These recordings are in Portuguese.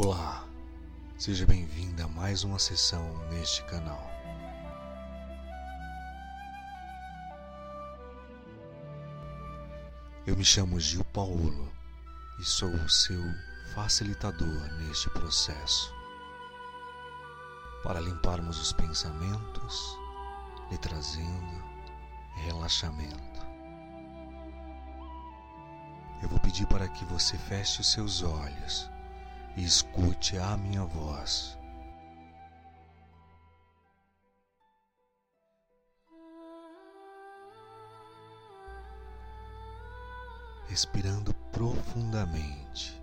Olá, seja bem-vinda a mais uma sessão neste canal. Eu me chamo Gil Paulo e sou o seu facilitador neste processo para limparmos os pensamentos, lhe trazendo relaxamento. Eu vou pedir para que você feche os seus olhos e escute a minha voz. Respirando profundamente.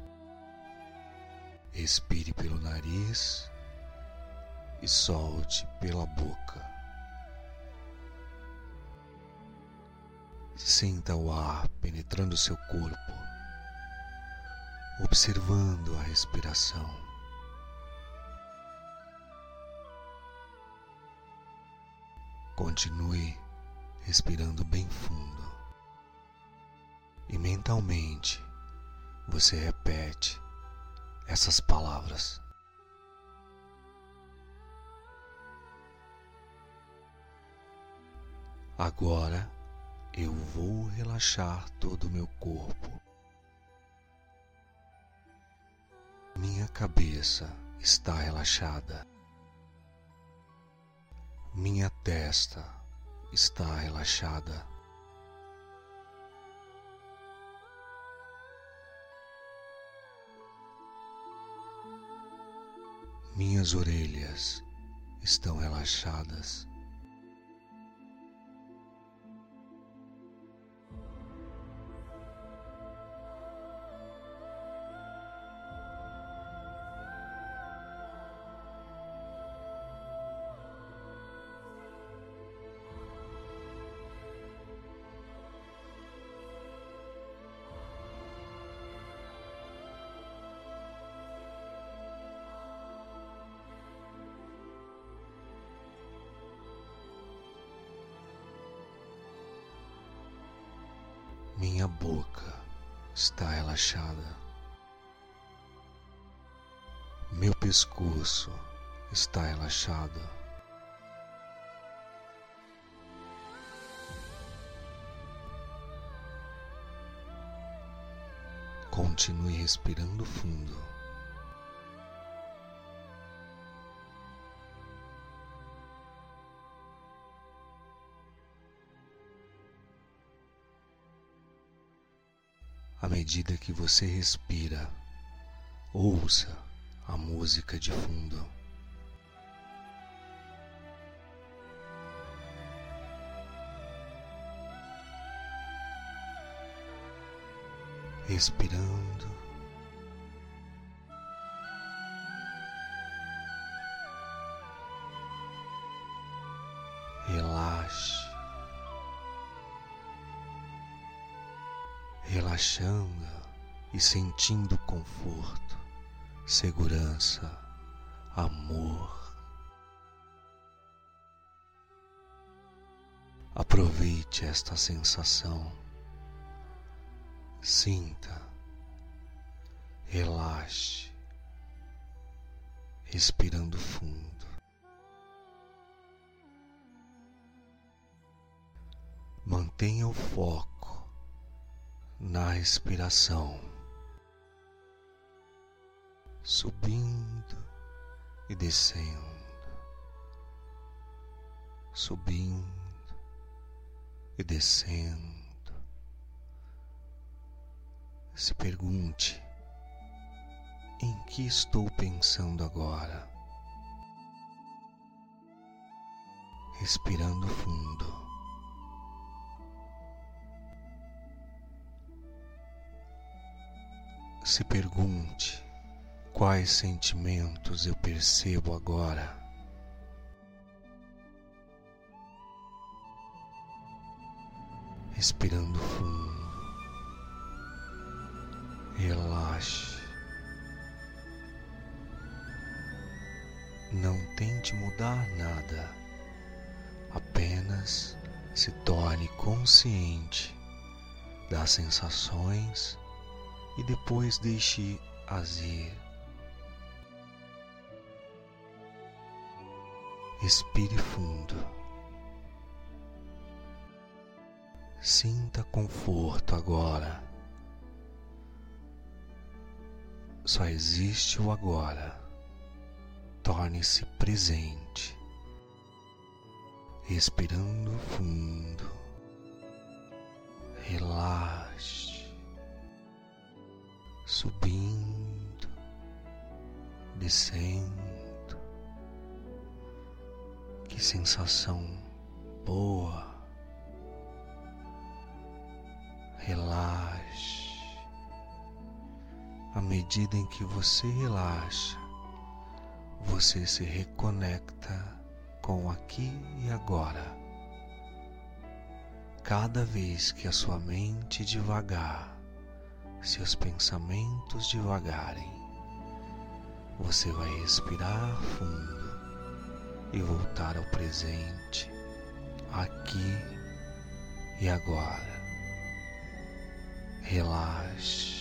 Expire pelo nariz e solte pela boca. Sinta o ar penetrando seu corpo observando a respiração. Continue respirando bem fundo e mentalmente você repete essas palavras. Agora eu vou relaxar todo o meu corpo. Minha cabeça está relaxada. Minha testa está relaxada. Minhas orelhas estão relaxadas. Minha boca está relaxada. Meu pescoço está relaxado. Continue respirando fundo. À medida que você respira, ouça a música de fundo. Respirando. Relaxando e sentindo conforto, segurança, amor. Aproveite esta sensação. Sinta, relaxe, respirando fundo. Mantenha o foco na respiração, subindo e descendo, subindo e descendo. Se pergunte: em que estou pensando agora? Respirando fundo. Se pergunte quais sentimentos eu percebo agora. Respirando fundo, relaxe. Não tente mudar nada, apenas se torne consciente das sensações e depois deixe azir expire Respire fundo. Sinta conforto agora. Só existe o agora. Torne-se presente. Respirando fundo. Relaxe. Subindo. Descendo que sensação boa. Relaxe. À medida em que você relaxa, você se reconecta com aqui e agora. Cada vez que a sua mente devagar, seus pensamentos devagarem, você vai respirar fundo e voltar ao presente, aqui e agora. Relaxe.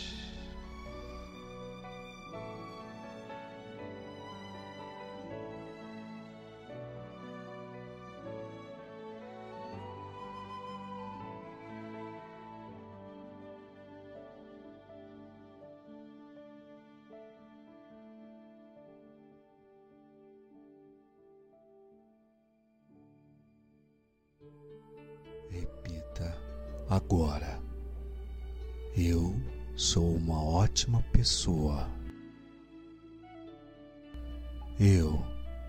Repita agora. Eu sou uma ótima pessoa. Eu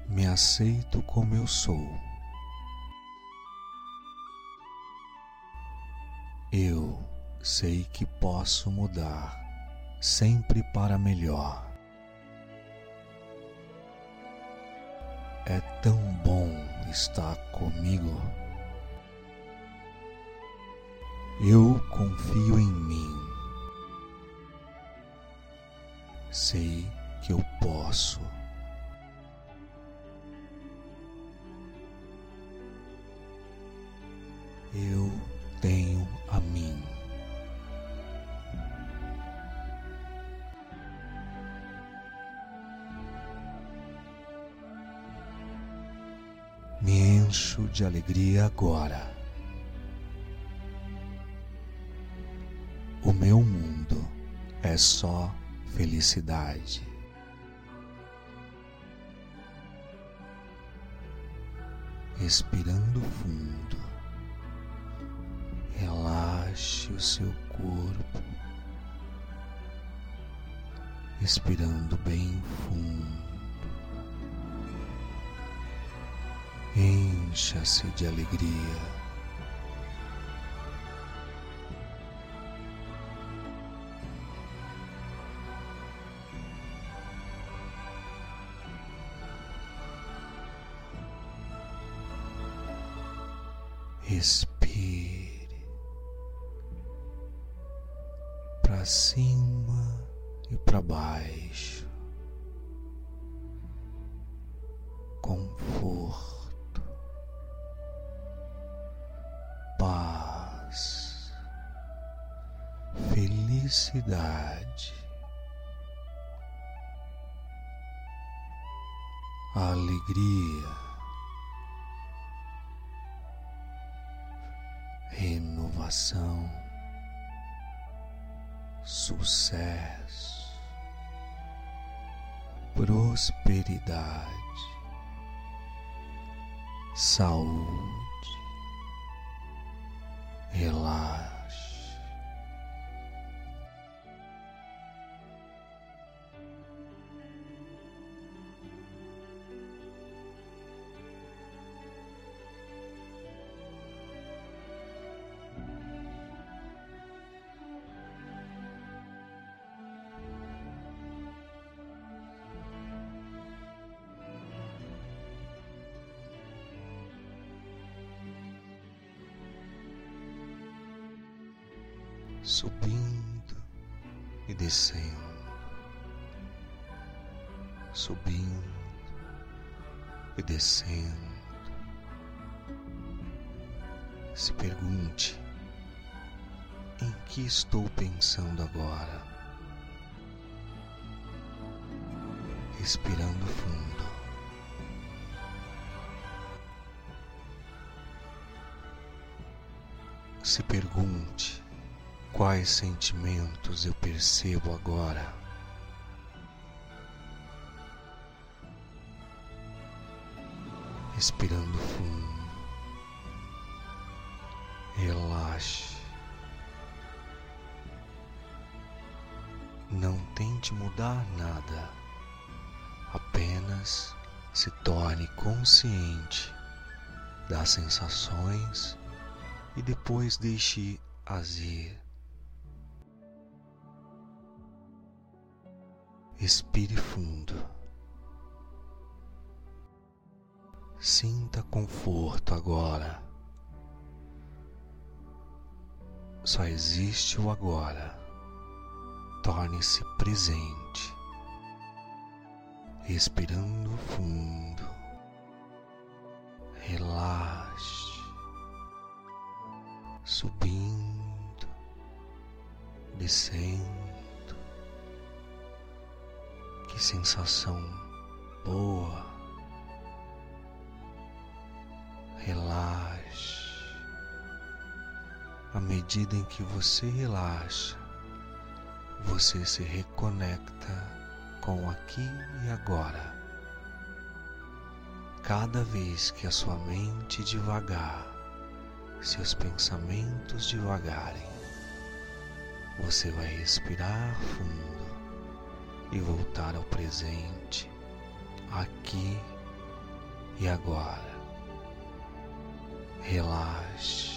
me aceito como eu sou. Eu sei que posso mudar, sempre para melhor. É tão bom estar comigo. Eu confio em mim. Sei que eu posso. Eu tenho a mim. Me encho de alegria agora. É só felicidade. Respirando fundo, relaxe o seu corpo, respirando bem fundo. Encha-se de alegria. Respire. Para cima e para baixo, conforto, paz, felicidade, alegria. Renovação, sucesso, prosperidade, saúde, relaxe subindo e descendo, subindo e descendo. Se pergunte: em que estou pensando agora? Respirando fundo. Se pergunte quais sentimentos eu percebo agora. Respirando fundo, relaxe. Não tente mudar nada, apenas se torne consciente das sensações e depois deixe-as ir. Respire fundo. Sinta conforto agora. Só existe o agora. Torne-se presente. Respirando fundo. Relaxe. Subindo. Descendo. Que sensação boa. Relaxe. À medida em que você relaxa, você se reconecta com aqui e agora. Cada vez que a sua mente devagar, seus pensamentos devagarem, você vai respirar fundo e voltar ao presente, aqui e agora. Relaxe.